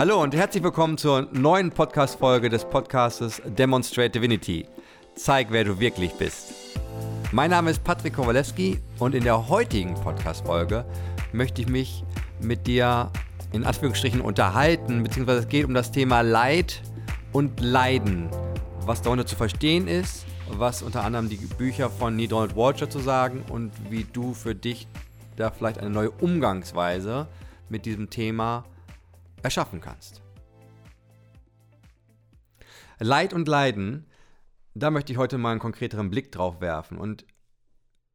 Hallo und herzlich willkommen zur neuen Podcast-Folge des Podcastes Demonstrate Divinity. Zeig, wer du wirklich bist. Mein Name ist Patrick Kowalewski und in der heutigen Podcast-Folge möchte ich mich mit dir in Anführungsstrichen unterhalten, beziehungsweise es geht um das Thema Leid und Leiden. Was darunter zu verstehen ist, was unter anderem die Bücher von Neil Donald Walsh zu sagen und wie du für dich da vielleicht eine neue Umgangsweise mit diesem Thema erschaffen kannst. Leid und Leiden, da möchte ich heute mal einen konkreteren Blick drauf werfen. Und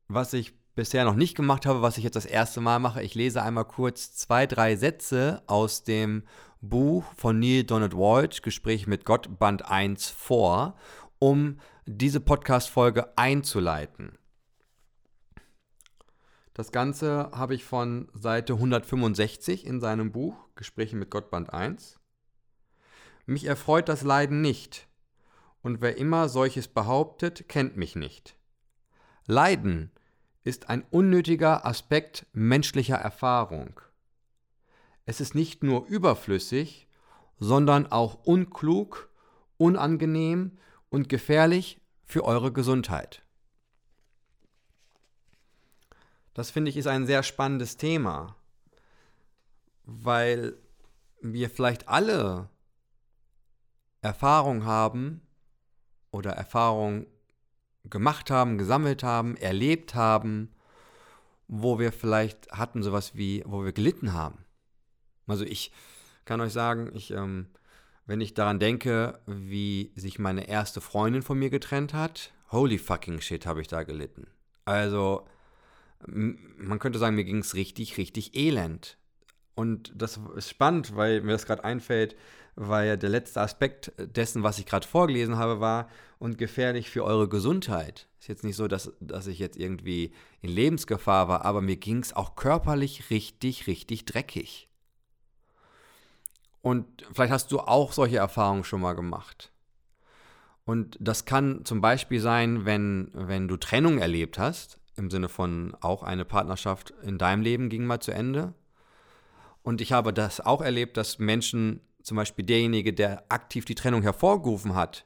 was ich bisher noch nicht gemacht habe, was ich jetzt das erste Mal mache, ich lese einmal kurz zwei, drei Sätze aus dem Buch von Neil Donald Walsh, Gespräch mit Gott, Band 1 vor, um diese Podcast-Folge einzuleiten. Das Ganze habe ich von Seite 165 in seinem Buch Gespräche mit Gott Band 1. Mich erfreut das Leiden nicht, und wer immer solches behauptet, kennt mich nicht. Leiden ist ein unnötiger Aspekt menschlicher Erfahrung. Es ist nicht nur überflüssig, sondern auch unklug, unangenehm und gefährlich für eure Gesundheit. Das finde ich ist ein sehr spannendes Thema, weil wir vielleicht alle Erfahrung haben oder Erfahrung gemacht haben, gesammelt haben, erlebt haben, wo wir vielleicht hatten sowas wie, wo wir gelitten haben. Also ich kann euch sagen, ich, ähm, wenn ich daran denke, wie sich meine erste Freundin von mir getrennt hat, holy fucking shit, habe ich da gelitten. Also man könnte sagen, mir ging es richtig, richtig elend. Und das ist spannend, weil mir das gerade einfällt, weil der letzte Aspekt dessen, was ich gerade vorgelesen habe, war und gefährlich für eure Gesundheit. Ist jetzt nicht so, dass, dass ich jetzt irgendwie in Lebensgefahr war, aber mir ging es auch körperlich richtig, richtig dreckig. Und vielleicht hast du auch solche Erfahrungen schon mal gemacht. Und das kann zum Beispiel sein, wenn, wenn du Trennung erlebt hast, im Sinne von auch eine Partnerschaft in deinem Leben ging mal zu Ende. Und ich habe das auch erlebt, dass Menschen, zum Beispiel derjenige, der aktiv die Trennung hervorgerufen hat,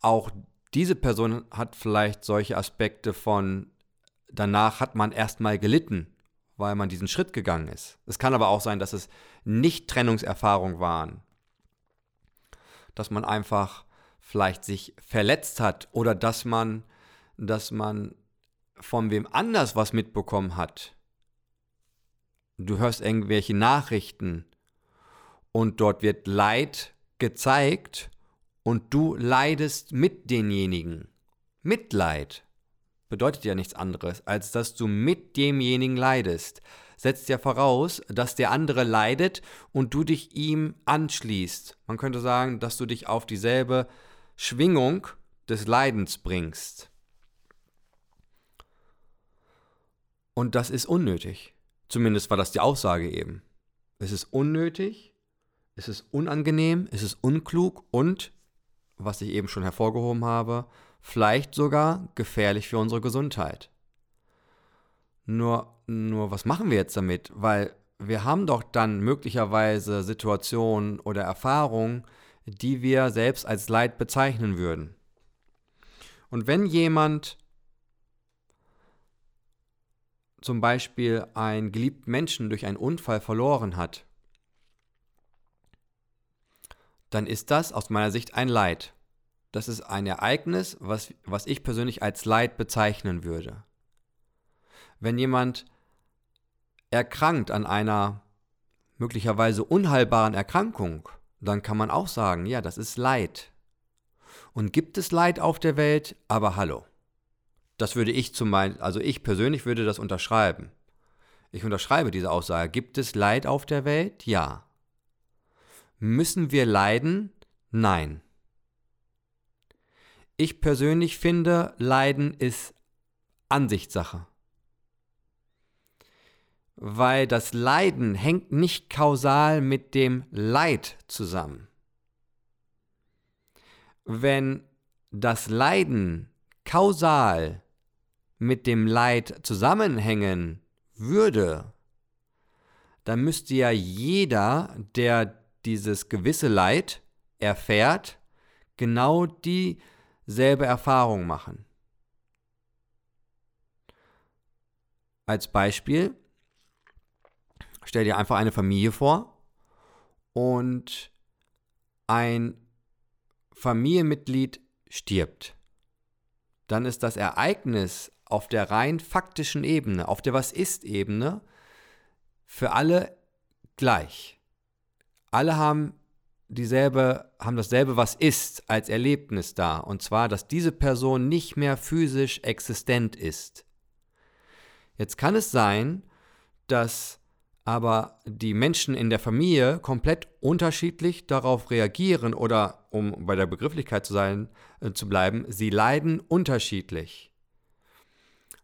auch diese Person hat vielleicht solche Aspekte von, danach hat man erstmal gelitten, weil man diesen Schritt gegangen ist. Es kann aber auch sein, dass es nicht Trennungserfahrungen waren. Dass man einfach vielleicht sich verletzt hat oder dass man, dass man von wem anders was mitbekommen hat, du hörst irgendwelche Nachrichten und dort wird Leid gezeigt und du leidest mit denjenigen. Mitleid bedeutet ja nichts anderes, als dass du mit demjenigen leidest. Setzt ja voraus, dass der andere leidet und du dich ihm anschließt. Man könnte sagen, dass du dich auf dieselbe Schwingung des Leidens bringst. Und das ist unnötig. Zumindest war das die Aussage eben. Es ist unnötig, es ist unangenehm, es ist unklug und, was ich eben schon hervorgehoben habe, vielleicht sogar gefährlich für unsere Gesundheit. Nur, nur was machen wir jetzt damit? Weil wir haben doch dann möglicherweise Situationen oder Erfahrungen, die wir selbst als Leid bezeichnen würden. Und wenn jemand zum Beispiel einen geliebten Menschen durch einen Unfall verloren hat, dann ist das aus meiner Sicht ein Leid. Das ist ein Ereignis, was, was ich persönlich als Leid bezeichnen würde. Wenn jemand erkrankt an einer möglicherweise unheilbaren Erkrankung, dann kann man auch sagen, ja, das ist Leid. Und gibt es Leid auf der Welt? Aber hallo. Das würde ich zum Beispiel, also ich persönlich würde das unterschreiben. Ich unterschreibe diese Aussage. Gibt es Leid auf der Welt? Ja. Müssen wir leiden? Nein. Ich persönlich finde, Leiden ist Ansichtssache. Weil das Leiden hängt nicht kausal mit dem Leid zusammen. Wenn das Leiden kausal mit dem Leid zusammenhängen würde, dann müsste ja jeder, der dieses gewisse Leid erfährt, genau dieselbe Erfahrung machen. Als Beispiel, stell dir einfach eine Familie vor und ein Familienmitglied stirbt. Dann ist das Ereignis auf der rein faktischen Ebene, auf der Was-Ist-Ebene, für alle gleich. Alle haben dieselbe, haben dasselbe Was ist als Erlebnis da. Und zwar, dass diese Person nicht mehr physisch existent ist. Jetzt kann es sein, dass aber die Menschen in der Familie komplett unterschiedlich darauf reagieren oder, um bei der Begrifflichkeit zu, sein, äh, zu bleiben, sie leiden unterschiedlich.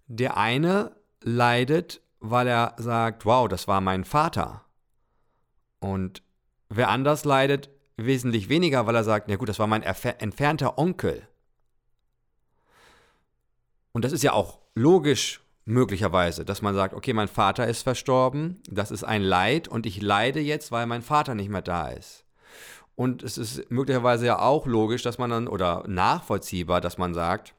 Der eine leidet, weil er sagt, wow, das war mein Vater. Und wer anders leidet, wesentlich weniger, weil er sagt, ja gut, das war mein entfernter Onkel. Und das ist ja auch logisch möglicherweise, dass man sagt, okay, mein Vater ist verstorben, das ist ein Leid und ich leide jetzt, weil mein Vater nicht mehr da ist. Und es ist möglicherweise ja auch logisch, dass man dann, oder nachvollziehbar, dass man sagt,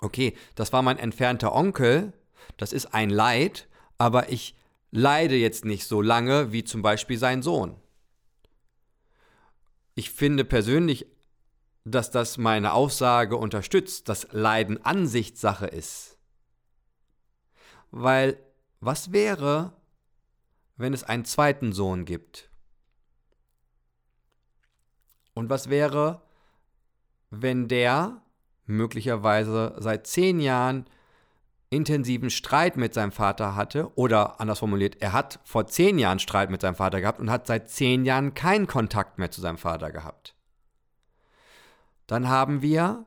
okay, das war mein entfernter Onkel, das ist ein Leid, aber ich leide jetzt nicht so lange wie zum Beispiel sein Sohn. Ich finde persönlich, dass das meine Aussage unterstützt, dass Leiden Ansichtssache ist. Weil was wäre, wenn es einen zweiten Sohn gibt? Und was wäre, wenn der möglicherweise seit zehn Jahren intensiven Streit mit seinem Vater hatte oder anders formuliert, er hat vor zehn Jahren Streit mit seinem Vater gehabt und hat seit zehn Jahren keinen Kontakt mehr zu seinem Vater gehabt. Dann haben wir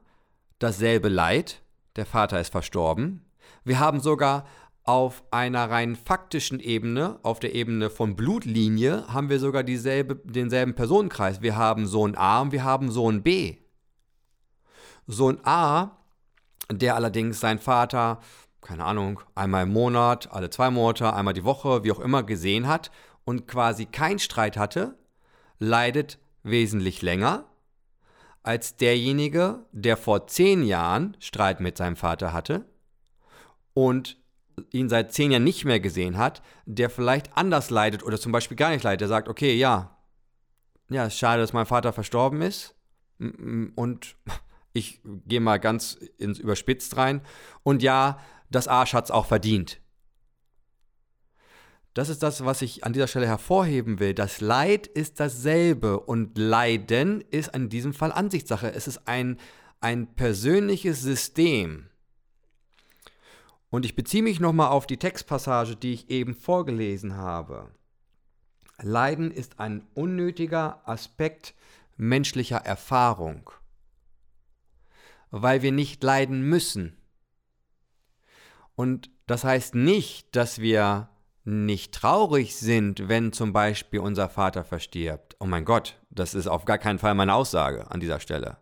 dasselbe Leid, der Vater ist verstorben. Wir haben sogar auf einer rein faktischen Ebene, auf der Ebene von Blutlinie, haben wir sogar dieselbe, denselben Personenkreis. Wir haben Sohn A und wir haben Sohn B. Sohn A, der allerdings seinen Vater keine Ahnung, einmal im Monat, alle zwei Monate, einmal die Woche, wie auch immer gesehen hat und quasi keinen Streit hatte, leidet wesentlich länger als derjenige, der vor zehn Jahren Streit mit seinem Vater hatte und ihn seit zehn Jahren nicht mehr gesehen hat, der vielleicht anders leidet oder zum Beispiel gar nicht leidet. Der sagt, okay, ja, ja, ist schade, dass mein Vater verstorben ist und ich gehe mal ganz ins Überspitzt rein und ja, das Arsch hat es auch verdient. Das ist das, was ich an dieser Stelle hervorheben will. Das Leid ist dasselbe und Leiden ist in diesem Fall Ansichtssache. Es ist ein, ein persönliches System. Und ich beziehe mich nochmal auf die Textpassage, die ich eben vorgelesen habe. Leiden ist ein unnötiger Aspekt menschlicher Erfahrung, weil wir nicht leiden müssen. Und das heißt nicht, dass wir nicht traurig sind, wenn zum Beispiel unser Vater verstirbt. Oh mein Gott, das ist auf gar keinen Fall meine Aussage an dieser Stelle.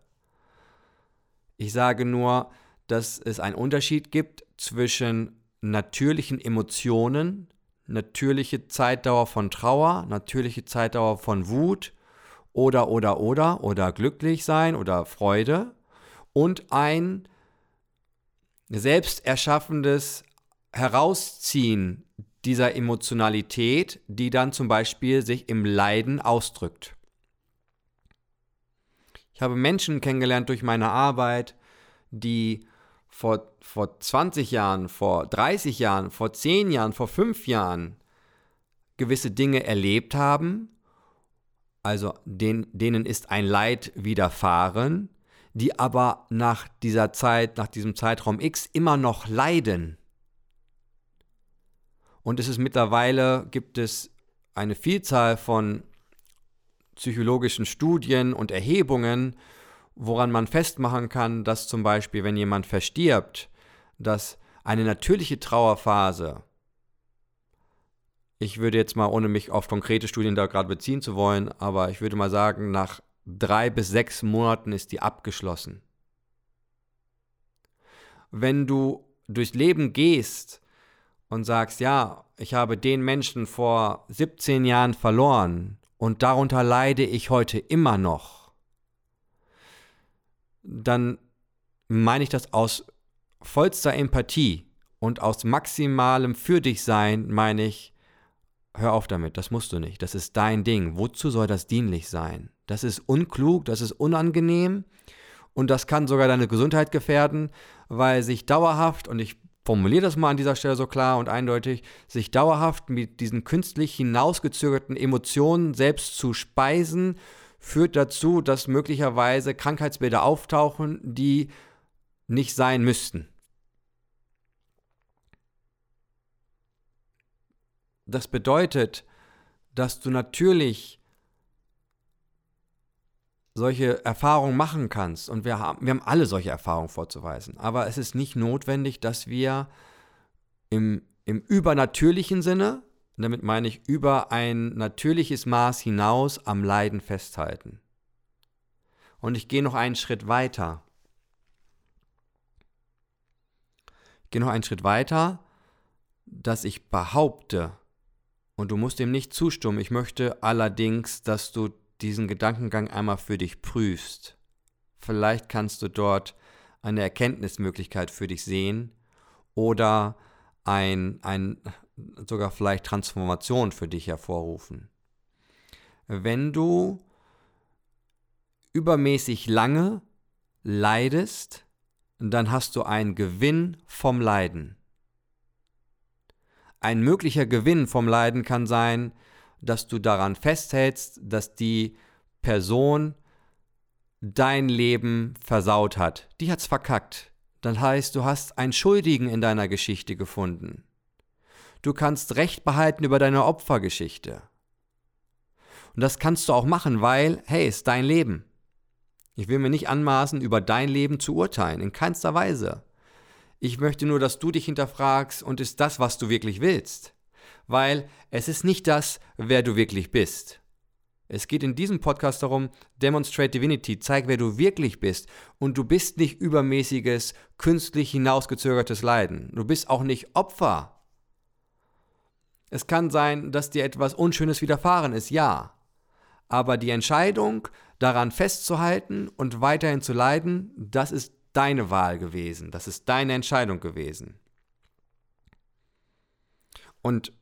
Ich sage nur, dass es einen Unterschied gibt zwischen natürlichen Emotionen, natürliche Zeitdauer von Trauer, natürliche Zeitdauer von Wut oder oder oder oder glücklich sein oder Freude und ein selbst erschaffendes Herausziehen dieser Emotionalität, die dann zum Beispiel sich im Leiden ausdrückt. Ich habe Menschen kennengelernt durch meine Arbeit, die vor, vor 20 Jahren, vor 30 Jahren, vor 10 Jahren, vor 5 Jahren gewisse Dinge erlebt haben, also den, denen ist ein Leid widerfahren, die aber nach dieser Zeit, nach diesem Zeitraum X immer noch leiden. Und es ist mittlerweile, gibt es eine Vielzahl von psychologischen Studien und Erhebungen, woran man festmachen kann, dass zum Beispiel, wenn jemand verstirbt, dass eine natürliche Trauerphase, ich würde jetzt mal, ohne mich auf konkrete Studien da gerade beziehen zu wollen, aber ich würde mal sagen, nach drei bis sechs Monaten ist die abgeschlossen. Wenn du durchs Leben gehst und sagst, ja, ich habe den Menschen vor 17 Jahren verloren und darunter leide ich heute immer noch, dann meine ich das aus vollster Empathie und aus maximalem Für dich sein, meine ich, hör auf damit, das musst du nicht, das ist dein Ding. Wozu soll das dienlich sein? Das ist unklug, das ist unangenehm und das kann sogar deine Gesundheit gefährden, weil sich dauerhaft, und ich formuliere das mal an dieser Stelle so klar und eindeutig, sich dauerhaft mit diesen künstlich hinausgezögerten Emotionen selbst zu speisen, führt dazu, dass möglicherweise Krankheitsbilder auftauchen, die nicht sein müssten. Das bedeutet, dass du natürlich solche Erfahrungen machen kannst. Und wir haben, wir haben alle solche Erfahrungen vorzuweisen. Aber es ist nicht notwendig, dass wir im, im übernatürlichen Sinne, damit meine ich über ein natürliches Maß hinaus, am Leiden festhalten. Und ich gehe noch einen Schritt weiter. Ich gehe noch einen Schritt weiter, dass ich behaupte, und du musst dem nicht zustimmen. Ich möchte allerdings, dass du diesen Gedankengang einmal für dich prüfst. Vielleicht kannst du dort eine Erkenntnismöglichkeit für dich sehen oder ein, ein sogar vielleicht Transformation für dich hervorrufen. Wenn du übermäßig lange leidest, dann hast du einen Gewinn vom Leiden. Ein möglicher Gewinn vom Leiden kann sein, dass du daran festhältst, dass die Person dein Leben versaut hat. Die hat's verkackt. Das heißt, du hast einen Schuldigen in deiner Geschichte gefunden. Du kannst Recht behalten über deine Opfergeschichte. Und das kannst du auch machen, weil, hey, ist dein Leben. Ich will mir nicht anmaßen, über dein Leben zu urteilen, in keinster Weise. Ich möchte nur, dass du dich hinterfragst und ist das, was du wirklich willst. Weil es ist nicht das, wer du wirklich bist. Es geht in diesem Podcast darum, Demonstrate Divinity, zeig, wer du wirklich bist. Und du bist nicht übermäßiges, künstlich hinausgezögertes Leiden. Du bist auch nicht Opfer. Es kann sein, dass dir etwas Unschönes widerfahren ist, ja. Aber die Entscheidung, daran festzuhalten und weiterhin zu leiden, das ist deine Wahl gewesen, das ist deine Entscheidung gewesen. Und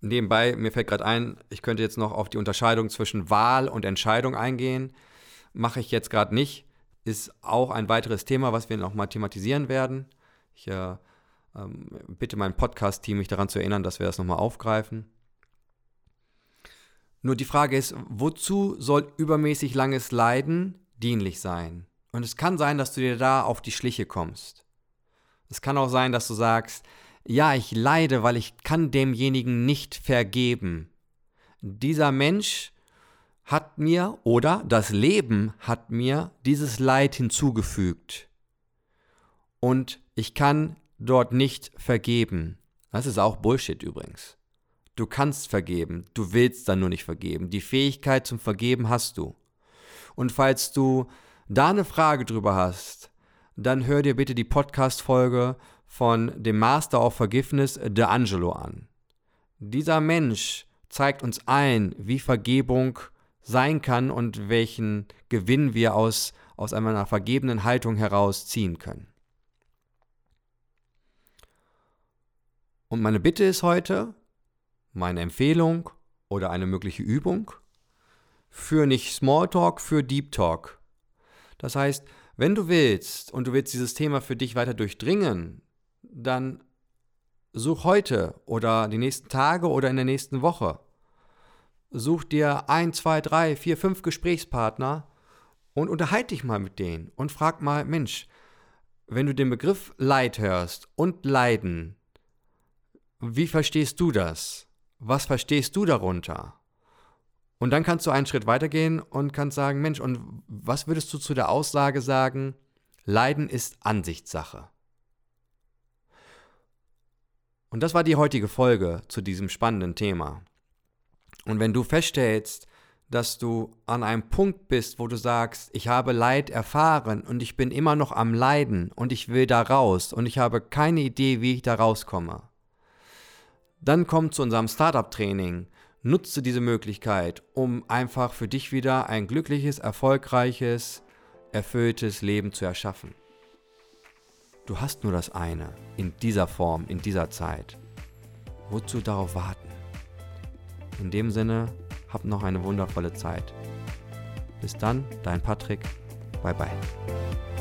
nebenbei, mir fällt gerade ein, ich könnte jetzt noch auf die Unterscheidung zwischen Wahl und Entscheidung eingehen. Mache ich jetzt gerade nicht. Ist auch ein weiteres Thema, was wir nochmal thematisieren werden. Ich äh, ähm, bitte mein Podcast-Team, mich daran zu erinnern, dass wir das nochmal aufgreifen. Nur die Frage ist, wozu soll übermäßig langes Leiden dienlich sein? Und es kann sein, dass du dir da auf die Schliche kommst. Es kann auch sein, dass du sagst, ja, ich leide, weil ich kann demjenigen nicht vergeben. Dieser Mensch hat mir oder das Leben hat mir dieses Leid hinzugefügt. Und ich kann dort nicht vergeben. Das ist auch Bullshit übrigens. Du kannst vergeben, du willst dann nur nicht vergeben. Die Fähigkeit zum Vergeben hast du. Und falls du da eine Frage drüber hast, dann hör dir bitte die Podcast-Folge von dem Master of Forgiveness, D'Angelo, an. Dieser Mensch zeigt uns allen, wie Vergebung sein kann und welchen Gewinn wir aus, aus einer vergebenen Haltung heraus ziehen können. Und meine Bitte ist heute, meine Empfehlung oder eine mögliche Übung, für nicht Smalltalk, für Deep Talk. Das heißt, wenn du willst und du willst dieses Thema für dich weiter durchdringen, dann such heute oder die nächsten Tage oder in der nächsten Woche. Such dir ein, zwei, drei, vier, fünf Gesprächspartner und unterhalte dich mal mit denen und frag mal, Mensch, wenn du den Begriff Leid hörst und Leiden, wie verstehst du das? Was verstehst du darunter? Und dann kannst du einen Schritt weitergehen und kannst sagen, Mensch, und was würdest du zu der Aussage sagen, Leiden ist Ansichtssache? Und das war die heutige Folge zu diesem spannenden Thema. Und wenn du feststellst, dass du an einem Punkt bist, wo du sagst, ich habe Leid erfahren und ich bin immer noch am Leiden und ich will da raus und ich habe keine Idee, wie ich da rauskomme, dann komm zu unserem Startup-Training. Nutze diese Möglichkeit, um einfach für dich wieder ein glückliches, erfolgreiches, erfülltes Leben zu erschaffen. Du hast nur das eine, in dieser Form, in dieser Zeit. Wozu darauf warten? In dem Sinne, hab noch eine wundervolle Zeit. Bis dann, dein Patrick. Bye bye.